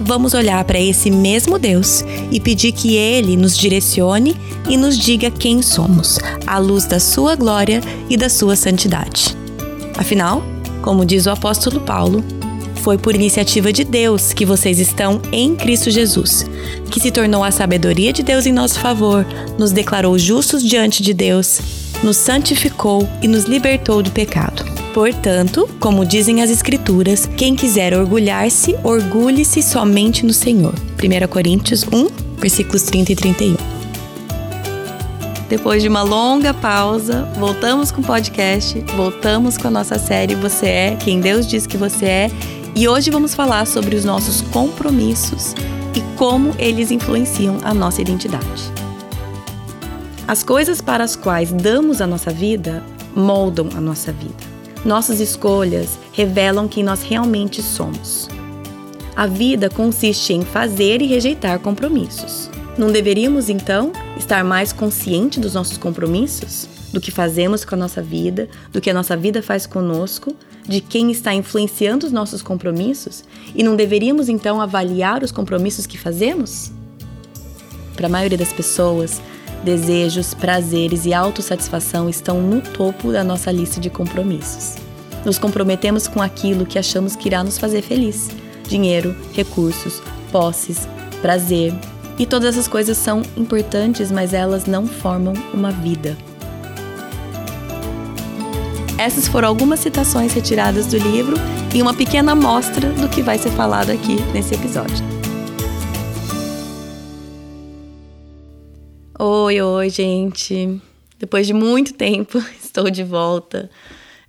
vamos olhar para esse mesmo Deus e pedir que Ele nos direcione e nos diga quem somos, à luz da Sua glória e da Sua santidade. Afinal, como diz o apóstolo Paulo, foi por iniciativa de Deus que vocês estão em Cristo Jesus, que se tornou a sabedoria de Deus em nosso favor, nos declarou justos diante de Deus, nos santificou e nos libertou do pecado. Portanto, como dizem as Escrituras, quem quiser orgulhar-se, orgulhe-se somente no Senhor. 1 Coríntios 1, versículos 30 e 31. Depois de uma longa pausa, voltamos com o podcast, voltamos com a nossa série Você é quem Deus diz que você é, e hoje vamos falar sobre os nossos compromissos e como eles influenciam a nossa identidade. As coisas para as quais damos a nossa vida moldam a nossa vida. Nossas escolhas revelam quem nós realmente somos. A vida consiste em fazer e rejeitar compromissos. Não deveríamos, então, estar mais consciente dos nossos compromissos? Do que fazemos com a nossa vida, do que a nossa vida faz conosco, de quem está influenciando os nossos compromissos? E não deveríamos, então, avaliar os compromissos que fazemos? Para a maioria das pessoas, Desejos, prazeres e autossatisfação estão no topo da nossa lista de compromissos. Nos comprometemos com aquilo que achamos que irá nos fazer feliz: dinheiro, recursos, posses, prazer. E todas essas coisas são importantes, mas elas não formam uma vida. Essas foram algumas citações retiradas do livro e uma pequena amostra do que vai ser falado aqui nesse episódio. Oi, oi, gente. Depois de muito tempo, estou de volta.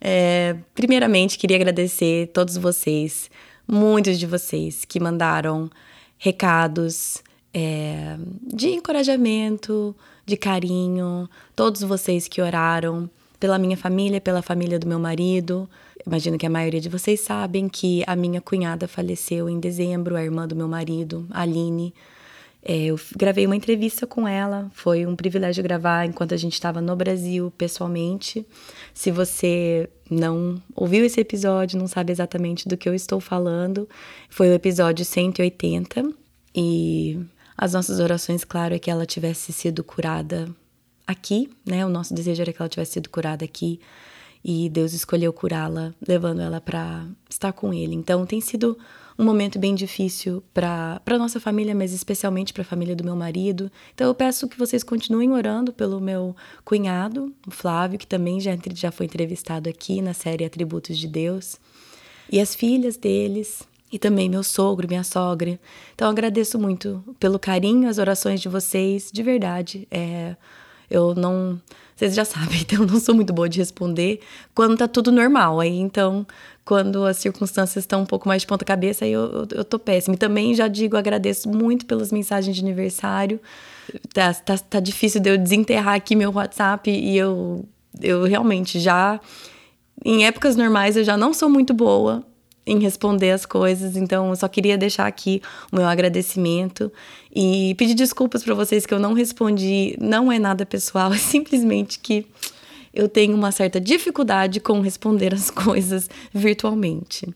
É, primeiramente, queria agradecer todos vocês, muitos de vocês que mandaram recados é, de encorajamento, de carinho, todos vocês que oraram pela minha família, pela família do meu marido. Imagino que a maioria de vocês sabem que a minha cunhada faleceu em dezembro, a irmã do meu marido, Aline. É, eu gravei uma entrevista com ela, foi um privilégio gravar enquanto a gente estava no Brasil pessoalmente. Se você não ouviu esse episódio, não sabe exatamente do que eu estou falando, foi o episódio 180 e as nossas orações, claro, é que ela tivesse sido curada aqui, né? O nosso desejo era que ela tivesse sido curada aqui e Deus escolheu curá-la, levando ela para estar com ele. Então tem sido um momento bem difícil para nossa família, mas especialmente para a família do meu marido. Então eu peço que vocês continuem orando pelo meu cunhado, o Flávio, que também já, já foi entrevistado aqui na série Atributos de Deus, e as filhas deles, e também meu sogro, minha sogra. Então agradeço muito pelo carinho, as orações de vocês, de verdade. É, eu não. Vocês já sabem, então eu não sou muito boa de responder quando tá tudo normal. Aí então quando as circunstâncias estão um pouco mais de ponta cabeça, aí eu, eu, eu tô péssima. E também já digo, agradeço muito pelas mensagens de aniversário. Tá, tá, tá difícil de eu desenterrar aqui meu WhatsApp e eu, eu realmente já. Em épocas normais eu já não sou muito boa em responder as coisas, então eu só queria deixar aqui o meu agradecimento e pedir desculpas para vocês que eu não respondi. Não é nada pessoal, é simplesmente que eu tenho uma certa dificuldade com responder as coisas virtualmente.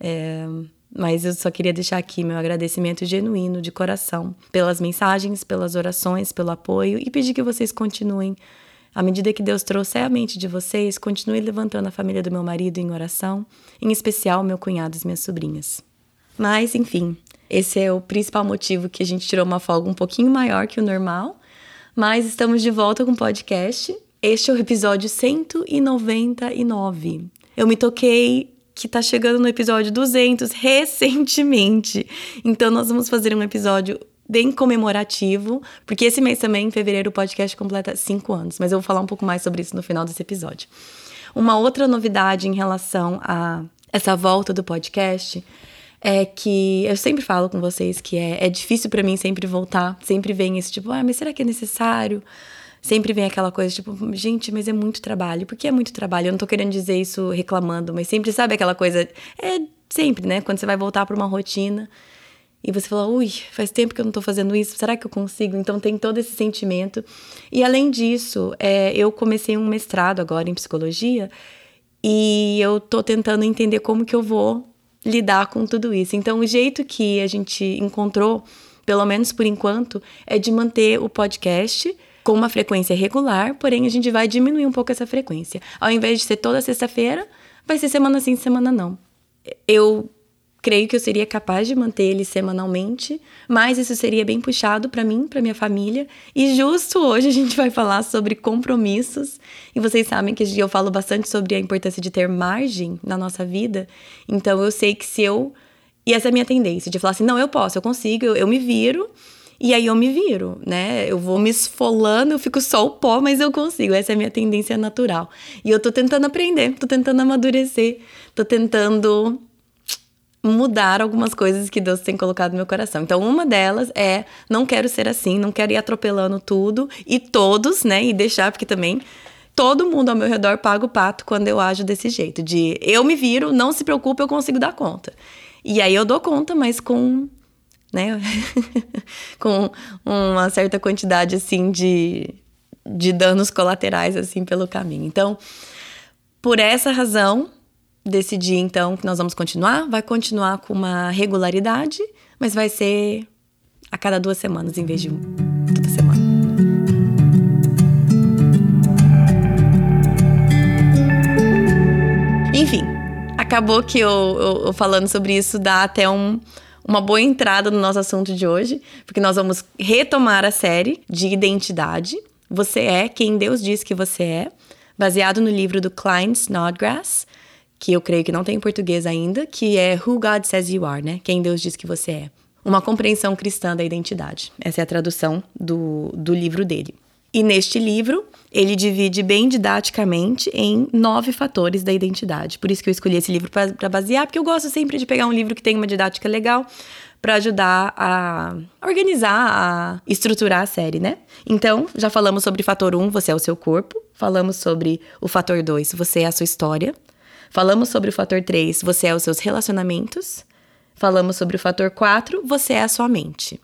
É, mas eu só queria deixar aqui meu agradecimento genuíno, de coração, pelas mensagens, pelas orações, pelo apoio e pedir que vocês continuem. À medida que Deus trouxer a mente de vocês, continue levantando a família do meu marido em oração, em especial meu cunhado e minhas sobrinhas. Mas, enfim, esse é o principal motivo que a gente tirou uma folga um pouquinho maior que o normal. Mas estamos de volta com o podcast este é o episódio 199. Eu me toquei que tá chegando no episódio 200 recentemente. Então nós vamos fazer um episódio bem comemorativo, porque esse mês também, em fevereiro, o podcast completa cinco anos. Mas eu vou falar um pouco mais sobre isso no final desse episódio. Uma outra novidade em relação a essa volta do podcast é que eu sempre falo com vocês que é, é difícil para mim sempre voltar, sempre vem esse tipo, ah, mas será que é necessário? sempre vem aquela coisa tipo, gente, mas é muito trabalho. Por que é muito trabalho? Eu não tô querendo dizer isso reclamando, mas sempre sabe aquela coisa. É sempre, né? Quando você vai voltar para uma rotina e você fala, ui, faz tempo que eu não tô fazendo isso, será que eu consigo? Então tem todo esse sentimento. E além disso, é, eu comecei um mestrado agora em psicologia e eu tô tentando entender como que eu vou lidar com tudo isso. Então, o jeito que a gente encontrou, pelo menos por enquanto, é de manter o podcast com uma frequência regular, porém a gente vai diminuir um pouco essa frequência. Ao invés de ser toda sexta-feira, vai ser semana sim, semana não. Eu creio que eu seria capaz de manter ele semanalmente, mas isso seria bem puxado para mim, para minha família. E justo hoje a gente vai falar sobre compromissos. E vocês sabem que eu falo bastante sobre a importância de ter margem na nossa vida. Então eu sei que se eu e essa é a minha tendência de falar assim, não, eu posso, eu consigo, eu, eu me viro. E aí eu me viro, né? Eu vou me esfolando, eu fico só o pó, mas eu consigo. Essa é a minha tendência natural. E eu tô tentando aprender, tô tentando amadurecer, tô tentando mudar algumas coisas que Deus tem colocado no meu coração. Então, uma delas é não quero ser assim, não quero ir atropelando tudo e todos, né? E deixar, porque também todo mundo ao meu redor paga o pato quando eu ajo desse jeito, de eu me viro, não se preocupe, eu consigo dar conta. E aí eu dou conta, mas com, né, com uma certa quantidade assim de de danos colaterais assim pelo caminho. Então, por essa razão, decidi então que nós vamos continuar. Vai continuar com uma regularidade, mas vai ser a cada duas semanas em vez de toda semana. Enfim, acabou que eu, eu, eu falando sobre isso dá até um, uma boa entrada no nosso assunto de hoje, porque nós vamos retomar a série de identidade. Você é quem Deus diz que você é, baseado no livro do Klein Snodgrass, que eu creio que não tem em português ainda, que é Who God Says You Are, né? Quem Deus diz que você é. Uma compreensão cristã da identidade. Essa é a tradução do, do livro dele. E neste livro, ele divide bem didaticamente em nove fatores da identidade. Por isso que eu escolhi esse livro para basear, porque eu gosto sempre de pegar um livro que tem uma didática legal para ajudar a organizar, a estruturar a série, né? Então, já falamos sobre fator 1, um, você é o seu corpo. Falamos sobre o fator 2, você é a sua história. Falamos sobre o fator 3, você é os seus relacionamentos. Falamos sobre o fator 4, você é a sua mente.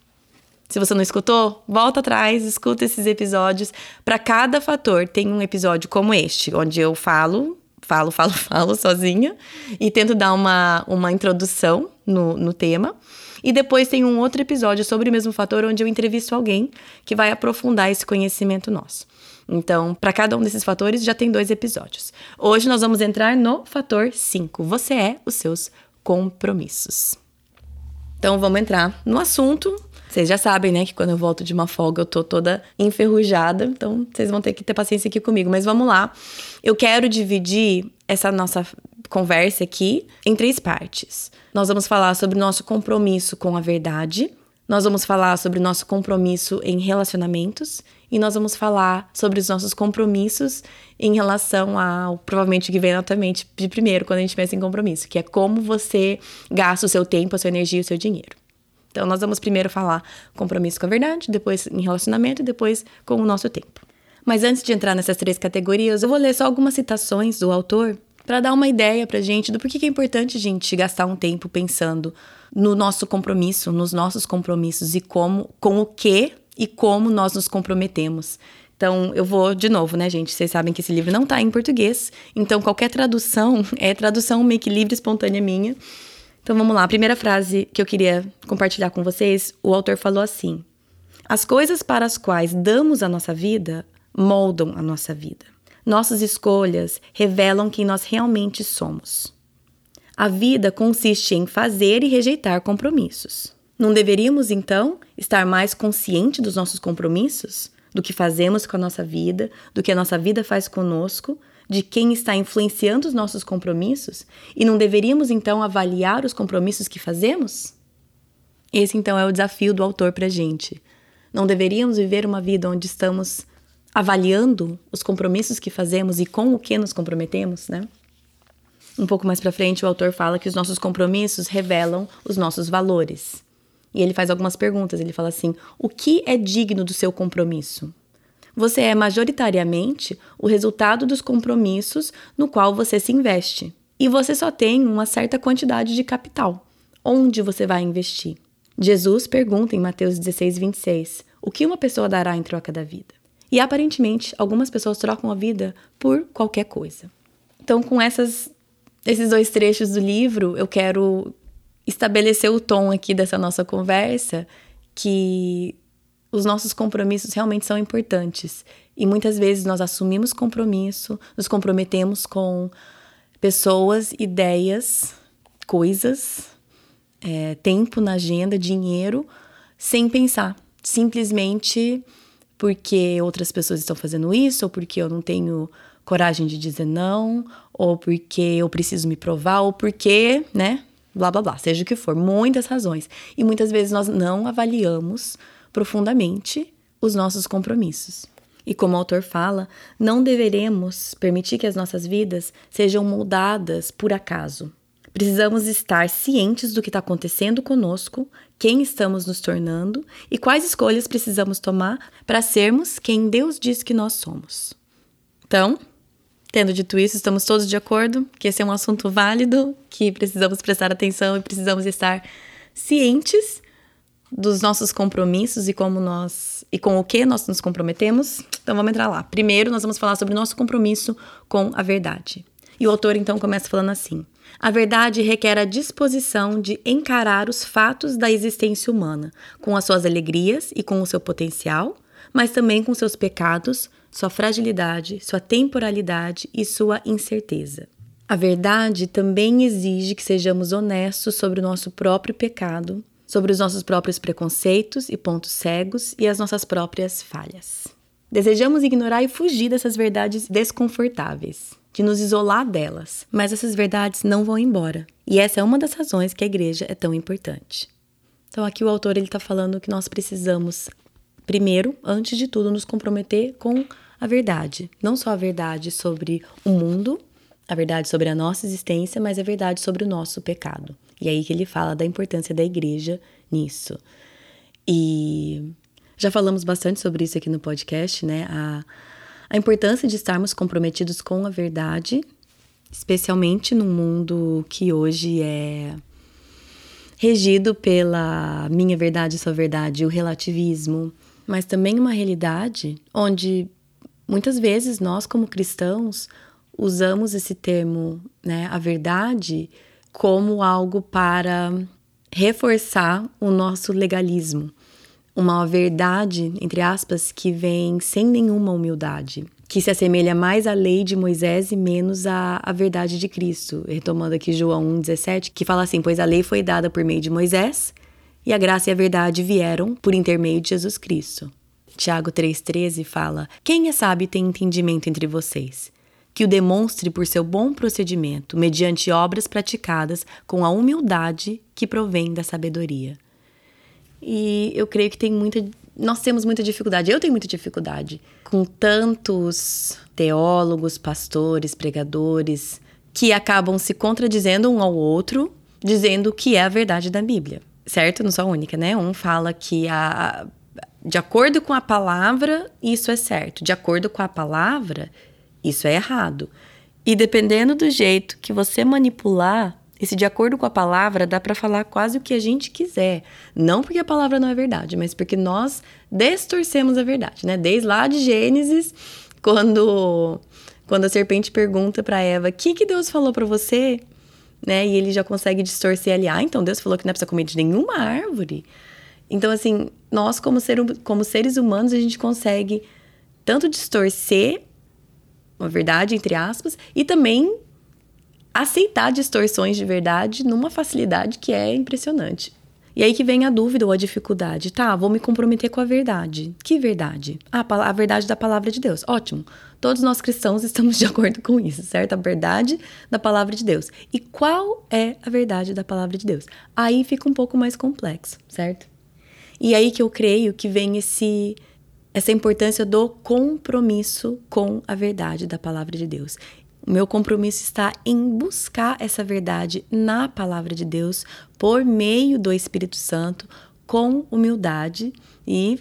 Se você não escutou, volta atrás, escuta esses episódios. Para cada fator, tem um episódio como este, onde eu falo, falo, falo, falo sozinha e tento dar uma, uma introdução no, no tema. E depois tem um outro episódio sobre o mesmo fator, onde eu entrevisto alguém que vai aprofundar esse conhecimento nosso. Então, para cada um desses fatores já tem dois episódios. Hoje nós vamos entrar no fator 5. Você é os seus compromissos. Então, vamos entrar no assunto. Vocês já sabem, né, que quando eu volto de uma folga eu tô toda enferrujada, então vocês vão ter que ter paciência aqui comigo. Mas vamos lá. Eu quero dividir essa nossa conversa aqui em três partes. Nós vamos falar sobre o nosso compromisso com a verdade, nós vamos falar sobre o nosso compromisso em relacionamentos e nós vamos falar sobre os nossos compromissos em relação ao provavelmente que vem atualmente de primeiro quando a gente pensa em compromisso, que é como você gasta o seu tempo, a sua energia e o seu dinheiro. Então nós vamos primeiro falar compromisso com a verdade, depois em relacionamento e depois com o nosso tempo. Mas antes de entrar nessas três categorias, eu vou ler só algumas citações do autor para dar uma ideia pra gente do porquê que é importante a gente gastar um tempo pensando no nosso compromisso, nos nossos compromissos e como, com o que e como nós nos comprometemos. Então, eu vou de novo, né, gente? Vocês sabem que esse livro não está em português, então qualquer tradução é tradução meio que livre, espontânea minha. Então, vamos lá. A primeira frase que eu queria compartilhar com vocês, o autor falou assim: As coisas para as quais damos a nossa vida moldam a nossa vida. Nossas escolhas revelam quem nós realmente somos. A vida consiste em fazer e rejeitar compromissos. Não deveríamos, então, estar mais consciente dos nossos compromissos? Do que fazemos com a nossa vida, do que a nossa vida faz conosco, de quem está influenciando os nossos compromissos? E não deveríamos, então, avaliar os compromissos que fazemos? Esse, então, é o desafio do autor para a gente. Não deveríamos viver uma vida onde estamos avaliando os compromissos que fazemos e com o que nos comprometemos, né? Um pouco mais para frente, o autor fala que os nossos compromissos revelam os nossos valores. E ele faz algumas perguntas. Ele fala assim: o que é digno do seu compromisso? Você é majoritariamente o resultado dos compromissos no qual você se investe. E você só tem uma certa quantidade de capital. Onde você vai investir? Jesus pergunta em Mateus 16, 26: O que uma pessoa dará em troca da vida? E aparentemente, algumas pessoas trocam a vida por qualquer coisa. Então, com essas, esses dois trechos do livro, eu quero estabelecer o tom aqui dessa nossa conversa que os nossos compromissos realmente são importantes. E muitas vezes nós assumimos compromisso, nos comprometemos com pessoas, ideias, coisas, é, tempo na agenda, dinheiro, sem pensar. Simplesmente porque outras pessoas estão fazendo isso, ou porque eu não tenho coragem de dizer não, ou porque eu preciso me provar, ou porque, né? Blá blá blá, seja o que for, muitas razões. E muitas vezes nós não avaliamos profundamente os nossos compromissos. E como o autor fala, não deveremos permitir que as nossas vidas sejam moldadas por acaso. Precisamos estar cientes do que está acontecendo conosco, quem estamos nos tornando e quais escolhas precisamos tomar para sermos quem Deus diz que nós somos. Então, tendo dito isso, estamos todos de acordo que esse é um assunto válido, que precisamos prestar atenção e precisamos estar cientes dos nossos compromissos e como nós e com o que nós nos comprometemos. Então vamos entrar lá. Primeiro, nós vamos falar sobre o nosso compromisso com a verdade. E o autor então começa falando assim: A verdade requer a disposição de encarar os fatos da existência humana, com as suas alegrias e com o seu potencial, mas também com seus pecados, sua fragilidade, sua temporalidade e sua incerteza. A verdade também exige que sejamos honestos sobre o nosso próprio pecado sobre os nossos próprios preconceitos e pontos cegos e as nossas próprias falhas. Desejamos ignorar e fugir dessas verdades desconfortáveis, de nos isolar delas, mas essas verdades não vão embora. E essa é uma das razões que a igreja é tão importante. Então aqui o autor ele está falando que nós precisamos, primeiro, antes de tudo, nos comprometer com a verdade, não só a verdade sobre o mundo, a verdade sobre a nossa existência, mas a verdade sobre o nosso pecado. E aí que ele fala da importância da igreja nisso. E já falamos bastante sobre isso aqui no podcast, né? A, a importância de estarmos comprometidos com a verdade, especialmente num mundo que hoje é regido pela minha verdade, sua verdade, o relativismo, mas também uma realidade onde muitas vezes nós, como cristãos, usamos esse termo, né, a verdade, como algo para reforçar o nosso legalismo. Uma verdade, entre aspas, que vem sem nenhuma humildade, que se assemelha mais à lei de Moisés e menos à, à verdade de Cristo. Retomando aqui João 1,17, que fala assim: Pois a lei foi dada por meio de Moisés, e a graça e a verdade vieram por intermeio de Jesus Cristo. Tiago 3,13 fala: Quem é sábio tem entendimento entre vocês que o demonstre por seu bom procedimento, mediante obras praticadas com a humildade que provém da sabedoria. E eu creio que tem muita. Nós temos muita dificuldade, eu tenho muita dificuldade com tantos teólogos, pastores, pregadores que acabam se contradizendo um ao outro, dizendo que é a verdade da Bíblia. Certo? Não sou a única, né? Um fala que a, de acordo com a palavra, isso é certo. De acordo com a palavra, isso é errado. E dependendo do jeito que você manipular, esse de acordo com a palavra dá para falar quase o que a gente quiser. Não porque a palavra não é verdade, mas porque nós distorcemos a verdade, né? Desde lá de Gênesis, quando quando a serpente pergunta para Eva: "O que que Deus falou para você?", né? E ele já consegue distorcer ali: "Ah, então Deus falou que não é para comer de nenhuma árvore". Então assim, nós como, ser, como seres humanos, a gente consegue tanto distorcer uma verdade, entre aspas, e também aceitar distorções de verdade numa facilidade que é impressionante. E aí que vem a dúvida ou a dificuldade. Tá, vou me comprometer com a verdade. Que verdade? Ah, a verdade da palavra de Deus. Ótimo. Todos nós cristãos estamos de acordo com isso, certo? A verdade da palavra de Deus. E qual é a verdade da palavra de Deus? Aí fica um pouco mais complexo, certo? E aí que eu creio que vem esse essa importância do compromisso com a verdade da palavra de Deus. O meu compromisso está em buscar essa verdade na palavra de Deus por meio do Espírito Santo, com humildade e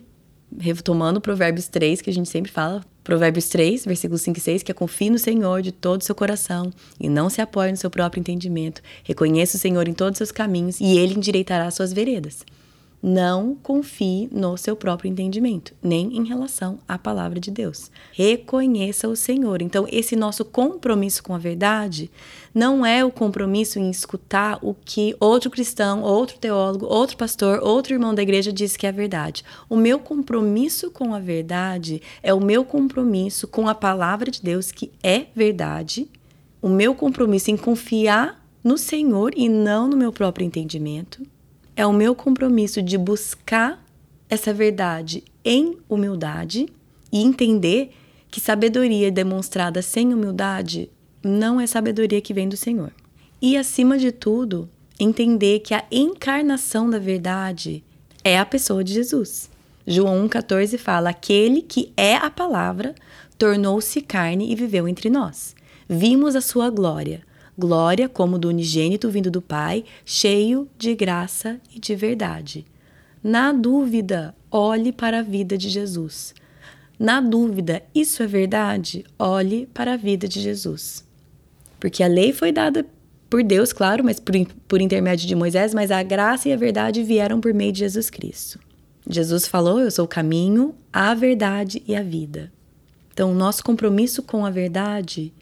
retomando Provérbios 3, que a gente sempre fala, Provérbios 3, versículos 5 e 6, que é confie no Senhor de todo o seu coração e não se apoie no seu próprio entendimento. Reconheça o Senhor em todos os seus caminhos e ele endireitará as suas veredas. Não confie no seu próprio entendimento, nem em relação à palavra de Deus. Reconheça o Senhor. Então, esse nosso compromisso com a verdade não é o compromisso em escutar o que outro cristão, outro teólogo, outro pastor, outro irmão da igreja diz que é verdade. O meu compromisso com a verdade é o meu compromisso com a palavra de Deus, que é verdade. O meu compromisso em confiar no Senhor e não no meu próprio entendimento é o meu compromisso de buscar essa verdade em humildade e entender que sabedoria demonstrada sem humildade não é sabedoria que vem do Senhor. E acima de tudo, entender que a encarnação da verdade é a pessoa de Jesus. João 1,14 fala: Aquele que é a palavra tornou-se carne e viveu entre nós. Vimos a sua glória, glória como do unigênito vindo do Pai, cheio de graça e de verdade. Na dúvida, olhe para a vida de Jesus. Na dúvida, isso é verdade? Olhe para a vida de Jesus. Porque a lei foi dada por Deus, claro, mas por, por intermédio de Moisés, mas a graça e a verdade vieram por meio de Jesus Cristo. Jesus falou: Eu sou o caminho, a verdade e a vida. Então, nosso compromisso com a verdade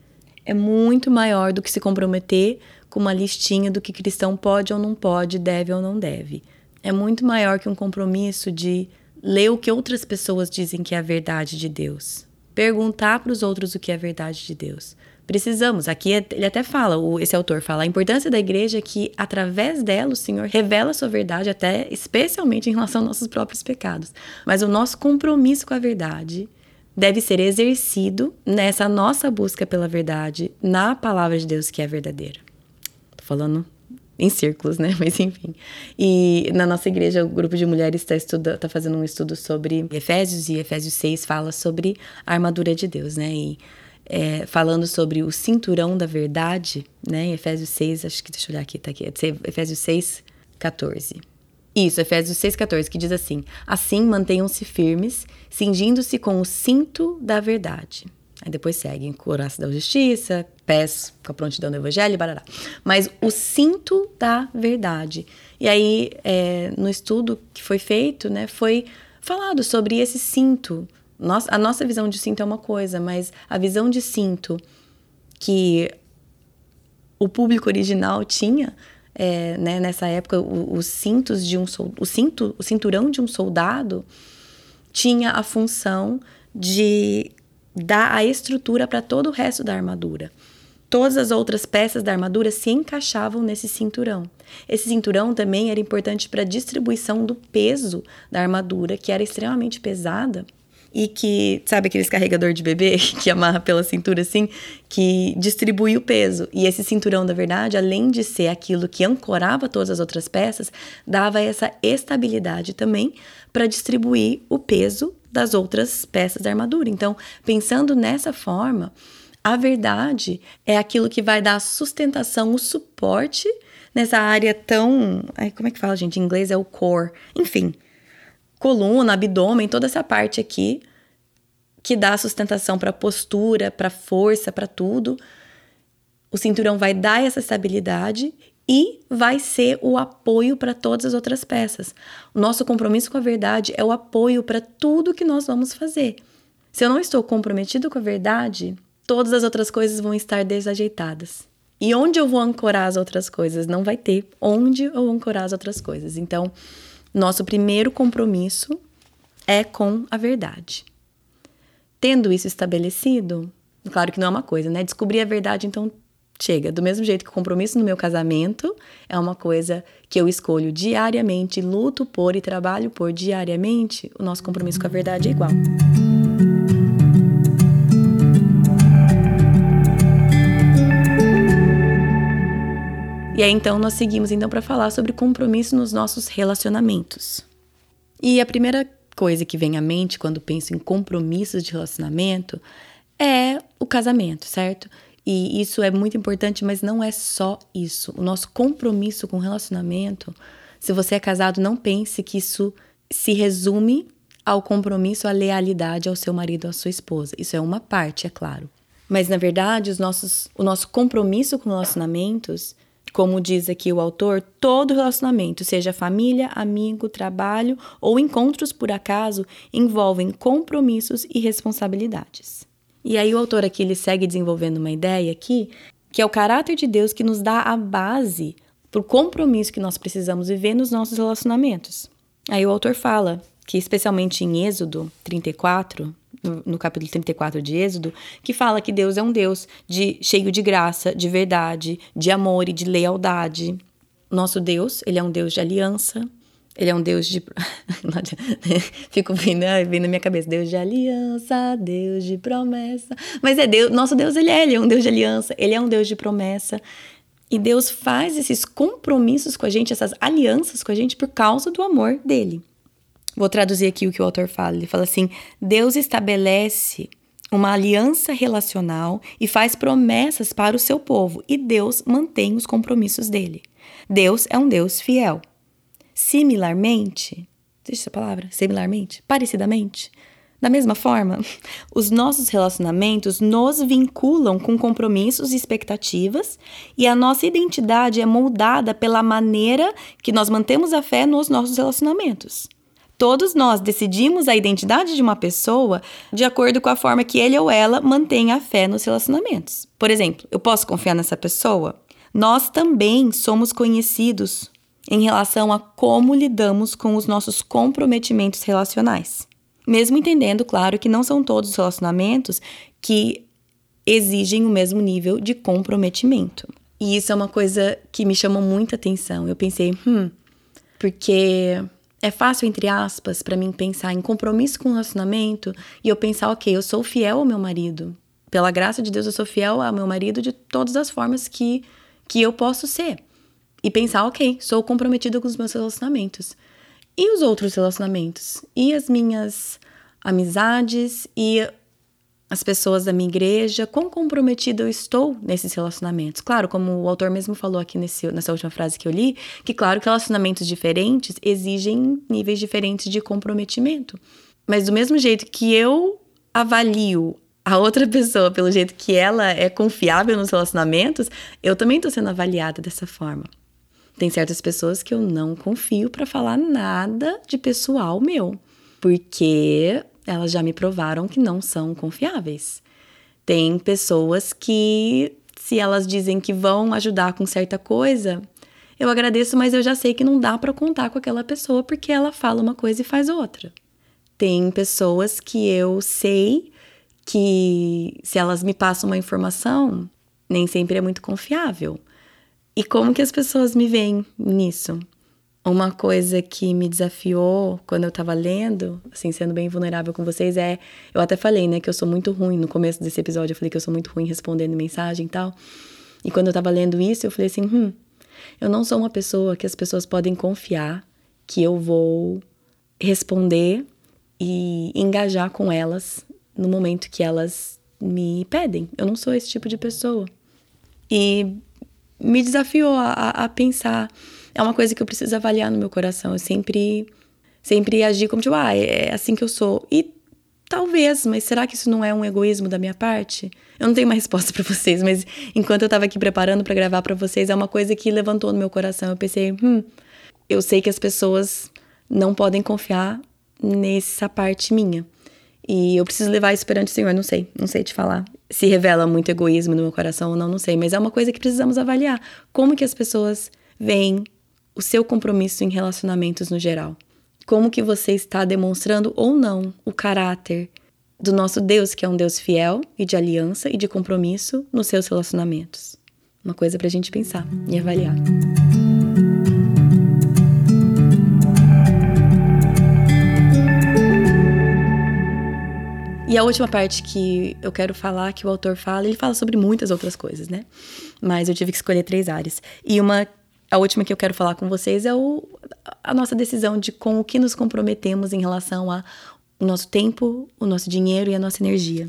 é muito maior do que se comprometer com uma listinha do que cristão pode ou não pode, deve ou não deve. É muito maior que um compromisso de ler o que outras pessoas dizem que é a verdade de Deus. Perguntar para os outros o que é a verdade de Deus. Precisamos, aqui é, ele até fala, esse autor fala, a importância da igreja é que através dela o Senhor revela a sua verdade, até especialmente em relação aos nossos próprios pecados. Mas o nosso compromisso com a verdade deve ser exercido nessa nossa busca pela verdade, na palavra de Deus que é verdadeira. Tô falando em círculos, né? Mas enfim. E na nossa igreja, o grupo de mulheres está tá fazendo um estudo sobre Efésios, e Efésios 6 fala sobre a armadura de Deus, né? E é, falando sobre o cinturão da verdade, né? Em Efésios 6, acho que deixa eu olhar aqui, tá aqui. Efésios 6, 14. Isso, Efésios 6,14, que diz assim: Assim mantenham-se firmes, cingindo-se com o cinto da verdade. Aí depois seguem coraça da justiça, pés com a prontidão do evangelho, barará. Mas o cinto da verdade. E aí, é, no estudo que foi feito, né, foi falado sobre esse cinto. Nossa, a nossa visão de cinto é uma coisa, mas a visão de cinto que o público original tinha é, né, nessa época, os cintos de um o cinto, o cinturão de um soldado tinha a função de dar a estrutura para todo o resto da armadura. Todas as outras peças da armadura se encaixavam nesse cinturão. Esse cinturão também era importante para a distribuição do peso da armadura, que era extremamente pesada e que, sabe aqueles carregador de bebê que amarra pela cintura assim, que distribui o peso. E esse cinturão, da verdade, além de ser aquilo que ancorava todas as outras peças, dava essa estabilidade também para distribuir o peso das outras peças da armadura. Então, pensando nessa forma, a verdade é aquilo que vai dar sustentação, o suporte nessa área tão. Ai, como é que fala, gente? Em inglês é o core. Enfim, coluna, abdômen, toda essa parte aqui que dá sustentação para postura, para força, para tudo. O cinturão vai dar essa estabilidade e vai ser o apoio para todas as outras peças. O nosso compromisso com a verdade é o apoio para tudo que nós vamos fazer. Se eu não estou comprometido com a verdade, todas as outras coisas vão estar desajeitadas. E onde eu vou ancorar as outras coisas? Não vai ter onde eu vou ancorar as outras coisas. Então, nosso primeiro compromisso é com a verdade. Tendo isso estabelecido, claro que não é uma coisa, né? Descobrir a verdade, então chega. Do mesmo jeito que o compromisso no meu casamento é uma coisa que eu escolho diariamente, luto por e trabalho por diariamente, o nosso compromisso com a verdade é igual. E aí então nós seguimos então para falar sobre compromisso nos nossos relacionamentos. E a primeira coisa que vem à mente quando penso em compromissos de relacionamento é o casamento, certo? E isso é muito importante, mas não é só isso. O nosso compromisso com o relacionamento, se você é casado, não pense que isso se resume ao compromisso, à lealidade ao seu marido, à sua esposa. Isso é uma parte, é claro. Mas na verdade, os nossos, o nosso compromisso com relacionamentos, como diz aqui o autor, todo relacionamento, seja família, amigo, trabalho ou encontros por acaso, envolvem compromissos e responsabilidades. E aí o autor aqui ele segue desenvolvendo uma ideia aqui, que é o caráter de Deus que nos dá a base para o compromisso que nós precisamos viver nos nossos relacionamentos. Aí o autor fala que especialmente em Êxodo 34, no capítulo 34 de Êxodo, que fala que Deus é um Deus de cheio de graça, de verdade, de amor e de lealdade. Nosso Deus, ele é um Deus de aliança, ele é um Deus de. Fico vindo, vindo na minha cabeça. Deus de aliança, Deus de promessa. Mas é Deus, nosso Deus, ele é, ele é um Deus de aliança, ele é um Deus de promessa. E Deus faz esses compromissos com a gente, essas alianças com a gente por causa do amor dele. Vou traduzir aqui o que o autor fala. Ele fala assim: Deus estabelece uma aliança relacional e faz promessas para o seu povo, e Deus mantém os compromissos dele. Deus é um Deus fiel. Similarmente, existe essa palavra? Similarmente? Parecidamente? Da mesma forma, os nossos relacionamentos nos vinculam com compromissos e expectativas, e a nossa identidade é moldada pela maneira que nós mantemos a fé nos nossos relacionamentos. Todos nós decidimos a identidade de uma pessoa de acordo com a forma que ele ou ela mantém a fé nos relacionamentos. Por exemplo, eu posso confiar nessa pessoa? Nós também somos conhecidos em relação a como lidamos com os nossos comprometimentos relacionais. Mesmo entendendo, claro, que não são todos os relacionamentos que exigem o mesmo nível de comprometimento. E isso é uma coisa que me chamou muita atenção. Eu pensei, hum, porque é fácil, entre aspas, para mim pensar em compromisso com o relacionamento e eu pensar, ok, eu sou fiel ao meu marido. Pela graça de Deus, eu sou fiel ao meu marido de todas as formas que, que eu posso ser. E pensar, ok, sou comprometida com os meus relacionamentos. E os outros relacionamentos? E as minhas amizades? E as pessoas da minha igreja, quão comprometida eu estou nesses relacionamentos. Claro, como o autor mesmo falou aqui nesse, nessa última frase que eu li, que claro que relacionamentos diferentes exigem níveis diferentes de comprometimento. Mas do mesmo jeito que eu avalio a outra pessoa pelo jeito que ela é confiável nos relacionamentos, eu também estou sendo avaliada dessa forma. Tem certas pessoas que eu não confio para falar nada de pessoal meu, porque elas já me provaram que não são confiáveis. Tem pessoas que, se elas dizem que vão ajudar com certa coisa, eu agradeço, mas eu já sei que não dá para contar com aquela pessoa porque ela fala uma coisa e faz outra. Tem pessoas que eu sei que, se elas me passam uma informação, nem sempre é muito confiável. E como que as pessoas me veem nisso? Uma coisa que me desafiou quando eu tava lendo, assim, sendo bem vulnerável com vocês, é. Eu até falei, né, que eu sou muito ruim. No começo desse episódio, eu falei que eu sou muito ruim respondendo mensagem e tal. E quando eu tava lendo isso, eu falei assim: hum, eu não sou uma pessoa que as pessoas podem confiar que eu vou responder e engajar com elas no momento que elas me pedem. Eu não sou esse tipo de pessoa. E me desafiou a, a pensar é uma coisa que eu preciso avaliar no meu coração. Eu sempre, sempre agi como tipo, ah, é assim que eu sou. E talvez, mas será que isso não é um egoísmo da minha parte? Eu não tenho uma resposta para vocês, mas enquanto eu tava aqui preparando para gravar para vocês, é uma coisa que levantou no meu coração. Eu pensei, hum, eu sei que as pessoas não podem confiar nessa parte minha. E eu preciso levar isso perante o Senhor, não sei, não sei te falar. Se revela muito egoísmo no meu coração ou não, não sei, mas é uma coisa que precisamos avaliar. Como que as pessoas veem o seu compromisso em relacionamentos no geral. Como que você está demonstrando ou não o caráter do nosso Deus, que é um Deus fiel e de aliança e de compromisso nos seus relacionamentos. Uma coisa para a gente pensar e avaliar. E a última parte que eu quero falar, que o autor fala, ele fala sobre muitas outras coisas, né? Mas eu tive que escolher três áreas. E uma a última que eu quero falar com vocês é o, a nossa decisão de com o que nos comprometemos em relação ao nosso tempo, o nosso dinheiro e a nossa energia.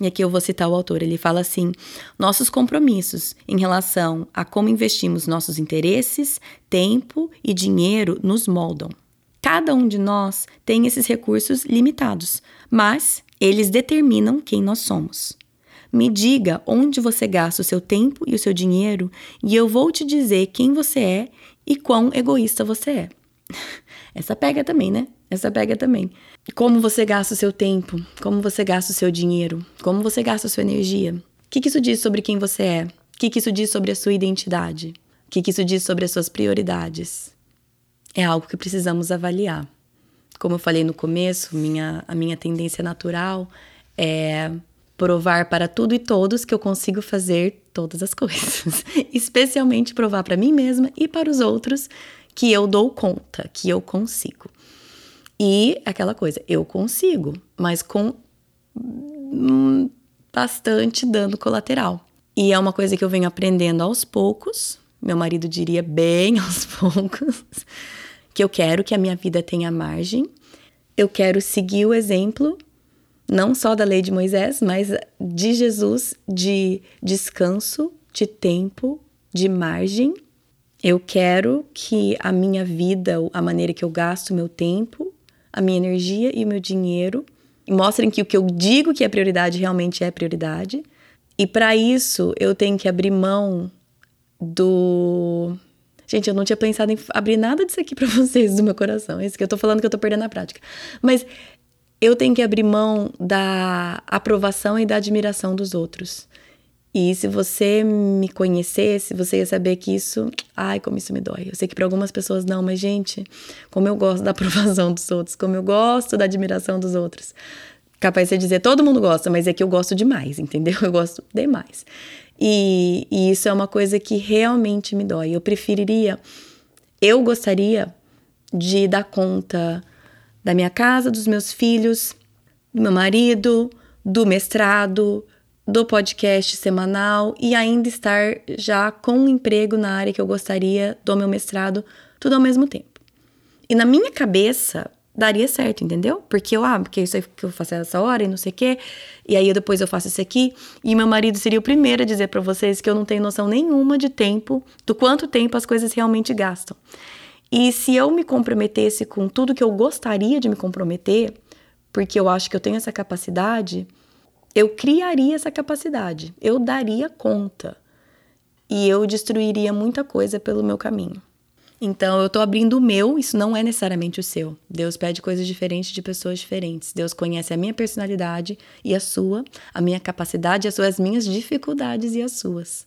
E aqui eu vou citar o autor. Ele fala assim: nossos compromissos em relação a como investimos nossos interesses, tempo e dinheiro nos moldam. Cada um de nós tem esses recursos limitados, mas eles determinam quem nós somos. Me diga onde você gasta o seu tempo e o seu dinheiro e eu vou te dizer quem você é e quão egoísta você é. Essa pega também, né? Essa pega também. Como você gasta o seu tempo, como você gasta o seu dinheiro, como você gasta a sua energia. O que, que isso diz sobre quem você é? O que, que isso diz sobre a sua identidade? O que, que isso diz sobre as suas prioridades? É algo que precisamos avaliar. Como eu falei no começo, minha, a minha tendência natural é provar para tudo e todos que eu consigo fazer todas as coisas, especialmente provar para mim mesma e para os outros que eu dou conta, que eu consigo. E aquela coisa, eu consigo, mas com hum, bastante dano colateral. E é uma coisa que eu venho aprendendo aos poucos, meu marido diria bem aos poucos, que eu quero que a minha vida tenha margem, eu quero seguir o exemplo não só da lei de Moisés, mas de Jesus, de descanso, de tempo, de margem. Eu quero que a minha vida, a maneira que eu gasto meu tempo, a minha energia e o meu dinheiro mostrem que o que eu digo que é prioridade realmente é prioridade. E para isso eu tenho que abrir mão do. Gente, eu não tinha pensado em abrir nada disso aqui para vocês do meu coração. É isso que eu tô falando que eu tô perdendo na prática. Mas eu tenho que abrir mão da aprovação e da admiração dos outros. E se você me conhecesse, você ia saber que isso, ai, como isso me dói. Eu sei que para algumas pessoas não, mas gente, como eu gosto da aprovação dos outros, como eu gosto da admiração dos outros. Capaz de dizer, todo mundo gosta, mas é que eu gosto demais, entendeu? Eu gosto demais. E, e isso é uma coisa que realmente me dói. Eu preferiria, eu gostaria de dar conta da minha casa, dos meus filhos, do meu marido, do mestrado, do podcast semanal e ainda estar já com um emprego na área que eu gostaria do meu mestrado, tudo ao mesmo tempo. E na minha cabeça daria certo, entendeu? Porque eu, ah, porque isso aí que eu faço essa hora e não sei o quê, e aí depois eu faço isso aqui, e meu marido seria o primeiro a dizer para vocês que eu não tenho noção nenhuma de tempo, do quanto tempo as coisas realmente gastam. E se eu me comprometesse com tudo que eu gostaria de me comprometer, porque eu acho que eu tenho essa capacidade, eu criaria essa capacidade, eu daria conta e eu destruiria muita coisa pelo meu caminho. Então eu tô abrindo o meu, isso não é necessariamente o seu. Deus pede coisas diferentes de pessoas diferentes. Deus conhece a minha personalidade e a sua, a minha capacidade, as suas, as minhas dificuldades e as suas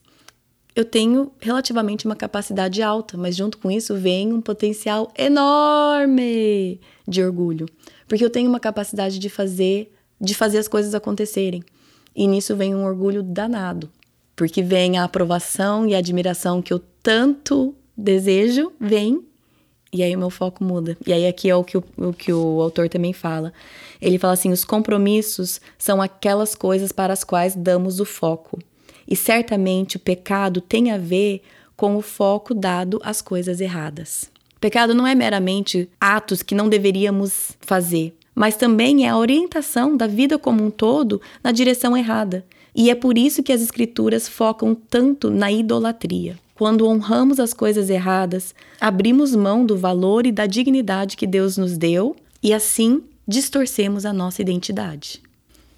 eu tenho relativamente uma capacidade alta, mas junto com isso vem um potencial enorme de orgulho, porque eu tenho uma capacidade de fazer, de fazer as coisas acontecerem. E nisso vem um orgulho danado, porque vem a aprovação e a admiração que eu tanto desejo, vem e aí o meu foco muda. E aí aqui é o que o, o que o autor também fala. Ele fala assim: os compromissos são aquelas coisas para as quais damos o foco. E certamente o pecado tem a ver com o foco dado às coisas erradas. pecado não é meramente atos que não deveríamos fazer, mas também é a orientação da vida como um todo na direção errada. E é por isso que as escrituras focam tanto na idolatria. Quando honramos as coisas erradas, abrimos mão do valor e da dignidade que Deus nos deu e assim distorcemos a nossa identidade.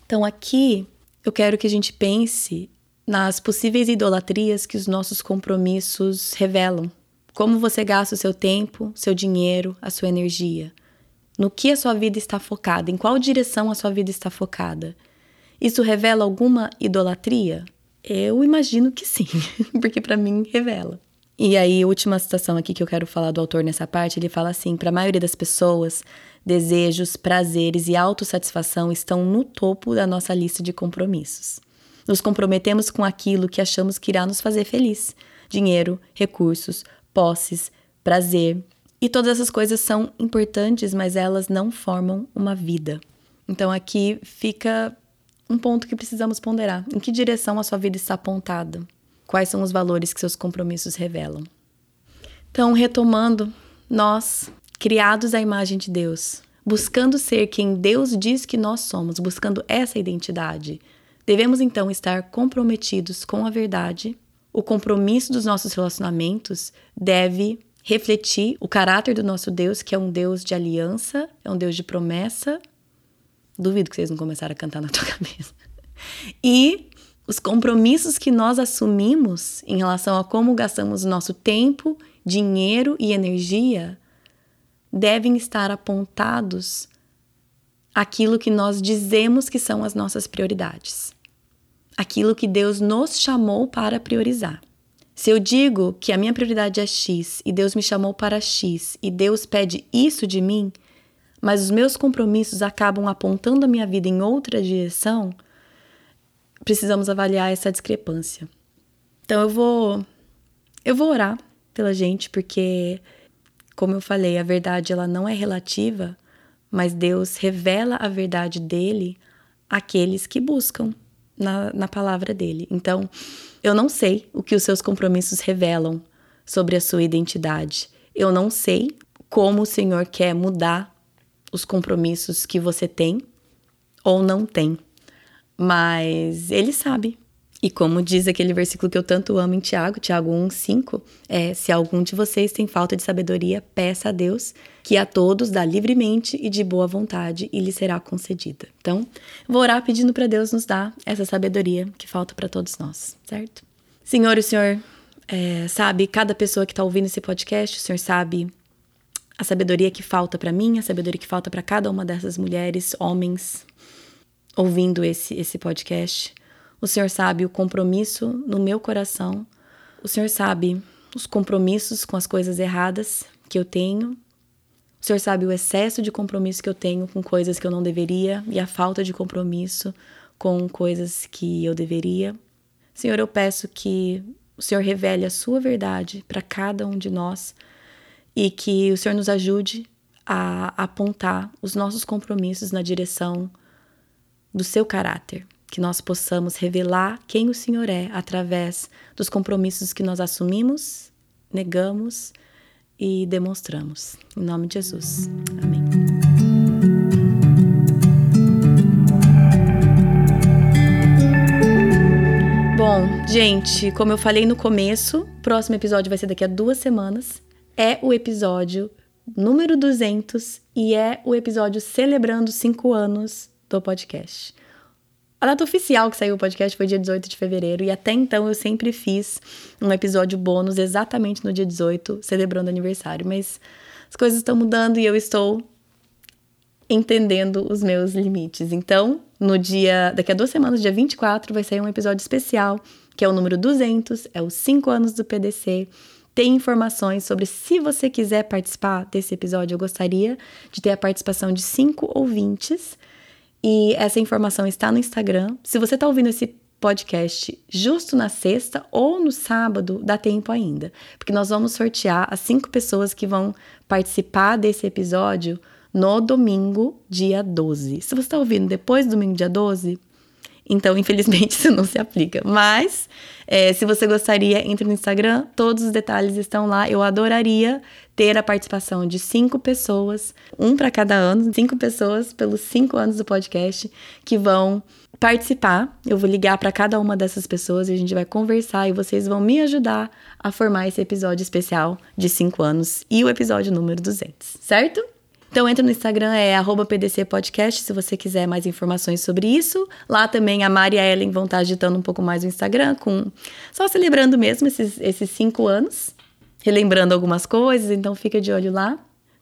Então aqui eu quero que a gente pense nas possíveis idolatrias que os nossos compromissos revelam. Como você gasta o seu tempo, seu dinheiro, a sua energia. No que a sua vida está focada, em qual direção a sua vida está focada. Isso revela alguma idolatria? Eu imagino que sim, porque para mim revela. E aí, última citação aqui que eu quero falar do autor nessa parte, ele fala assim: para a maioria das pessoas, desejos, prazeres e autossatisfação estão no topo da nossa lista de compromissos. Nos comprometemos com aquilo que achamos que irá nos fazer feliz: dinheiro, recursos, posses, prazer. E todas essas coisas são importantes, mas elas não formam uma vida. Então aqui fica um ponto que precisamos ponderar: em que direção a sua vida está apontada? Quais são os valores que seus compromissos revelam? Então, retomando, nós, criados à imagem de Deus, buscando ser quem Deus diz que nós somos, buscando essa identidade, Devemos então estar comprometidos com a verdade. O compromisso dos nossos relacionamentos deve refletir o caráter do nosso Deus, que é um Deus de aliança, é um Deus de promessa. Duvido que vocês não começaram a cantar na tua cabeça. E os compromissos que nós assumimos em relação a como gastamos nosso tempo, dinheiro e energia devem estar apontados aquilo que nós dizemos que são as nossas prioridades. Aquilo que Deus nos chamou para priorizar. Se eu digo que a minha prioridade é X e Deus me chamou para X e Deus pede isso de mim, mas os meus compromissos acabam apontando a minha vida em outra direção, precisamos avaliar essa discrepância. Então eu vou eu vou orar pela gente porque como eu falei, a verdade ela não é relativa, mas Deus revela a verdade dele àqueles que buscam na, na palavra dele. Então, eu não sei o que os seus compromissos revelam sobre a sua identidade. Eu não sei como o Senhor quer mudar os compromissos que você tem ou não tem. Mas Ele sabe. E como diz aquele versículo que eu tanto amo em Tiago, Tiago 1, 5, é: se algum de vocês tem falta de sabedoria, peça a Deus, que a todos dá livremente e de boa vontade, e lhe será concedida. Então, vou orar pedindo para Deus nos dar essa sabedoria que falta para todos nós, certo? Senhor, o Senhor é, sabe cada pessoa que está ouvindo esse podcast, o Senhor sabe a sabedoria que falta para mim, a sabedoria que falta para cada uma dessas mulheres, homens, ouvindo esse, esse podcast. O Senhor sabe o compromisso no meu coração. O Senhor sabe os compromissos com as coisas erradas que eu tenho. O Senhor sabe o excesso de compromisso que eu tenho com coisas que eu não deveria e a falta de compromisso com coisas que eu deveria. Senhor, eu peço que o Senhor revele a sua verdade para cada um de nós e que o Senhor nos ajude a apontar os nossos compromissos na direção do seu caráter que nós possamos revelar quem o Senhor é através dos compromissos que nós assumimos, negamos e demonstramos. Em nome de Jesus. Amém. Bom, gente, como eu falei no começo, próximo episódio vai ser daqui a duas semanas. É o episódio número 200 e é o episódio celebrando cinco anos do podcast. A data oficial que saiu o podcast foi dia 18 de fevereiro, e até então eu sempre fiz um episódio bônus exatamente no dia 18, celebrando aniversário. Mas as coisas estão mudando e eu estou entendendo os meus limites. Então, no dia. Daqui a duas semanas, dia 24, vai sair um episódio especial, que é o número 200, é os 5 anos do PDC. Tem informações sobre se você quiser participar desse episódio. Eu gostaria de ter a participação de cinco ouvintes e essa informação está no Instagram. Se você está ouvindo esse podcast justo na sexta ou no sábado, dá tempo ainda, porque nós vamos sortear as cinco pessoas que vão participar desse episódio no domingo, dia 12. Se você está ouvindo depois do domingo, dia 12, então, infelizmente, isso não se aplica. Mas, é, se você gostaria, entre no Instagram, todos os detalhes estão lá. Eu adoraria ter a participação de cinco pessoas, um para cada ano, cinco pessoas pelos cinco anos do podcast, que vão participar. Eu vou ligar para cada uma dessas pessoas e a gente vai conversar e vocês vão me ajudar a formar esse episódio especial de cinco anos e o episódio número 200, certo? Então entra no Instagram, é @pdcpodcast, se você quiser mais informações sobre isso. Lá também a Mari e a Ellen vão estar agitando um pouco mais o Instagram, com só celebrando mesmo esses, esses cinco anos, relembrando algumas coisas, então fica de olho lá.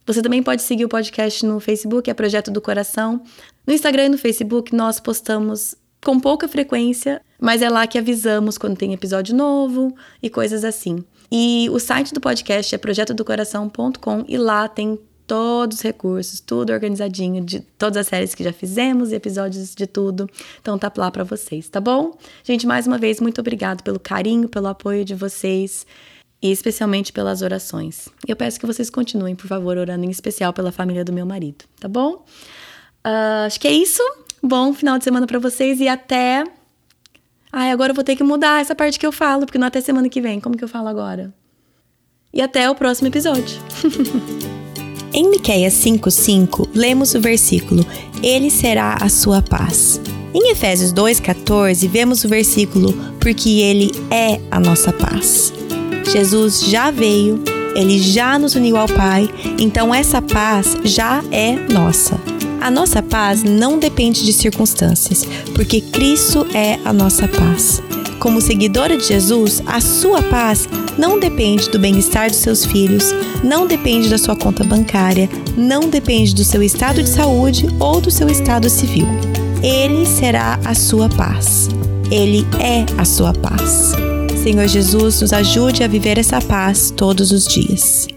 Você também pode seguir o podcast no Facebook, é Projeto do Coração. No Instagram e no Facebook nós postamos com pouca frequência, mas é lá que avisamos quando tem episódio novo e coisas assim. E o site do podcast é projetodocoração.com e lá tem todos os recursos, tudo organizadinho de todas as séries que já fizemos, episódios de tudo. Então tá lá para vocês, tá bom? Gente, mais uma vez muito obrigado pelo carinho, pelo apoio de vocês e especialmente pelas orações. Eu peço que vocês continuem, por favor, orando em especial pela família do meu marido, tá bom? Uh, acho que é isso. Bom final de semana para vocês e até. Ai, agora eu vou ter que mudar essa parte que eu falo, porque não é até semana que vem. Como que eu falo agora? E até o próximo episódio. Em Miqueias 5:5, lemos o versículo: Ele será a sua paz. Em Efésios 2:14, vemos o versículo: Porque ele é a nossa paz. Jesus já veio, Ele já nos uniu ao Pai, então essa paz já é nossa. A nossa paz não depende de circunstâncias, porque Cristo é a nossa paz. Como seguidora de Jesus, a sua paz não depende do bem-estar dos seus filhos, não depende da sua conta bancária, não depende do seu estado de saúde ou do seu estado civil. Ele será a sua paz. Ele é a sua paz. Senhor Jesus, nos ajude a viver essa paz todos os dias.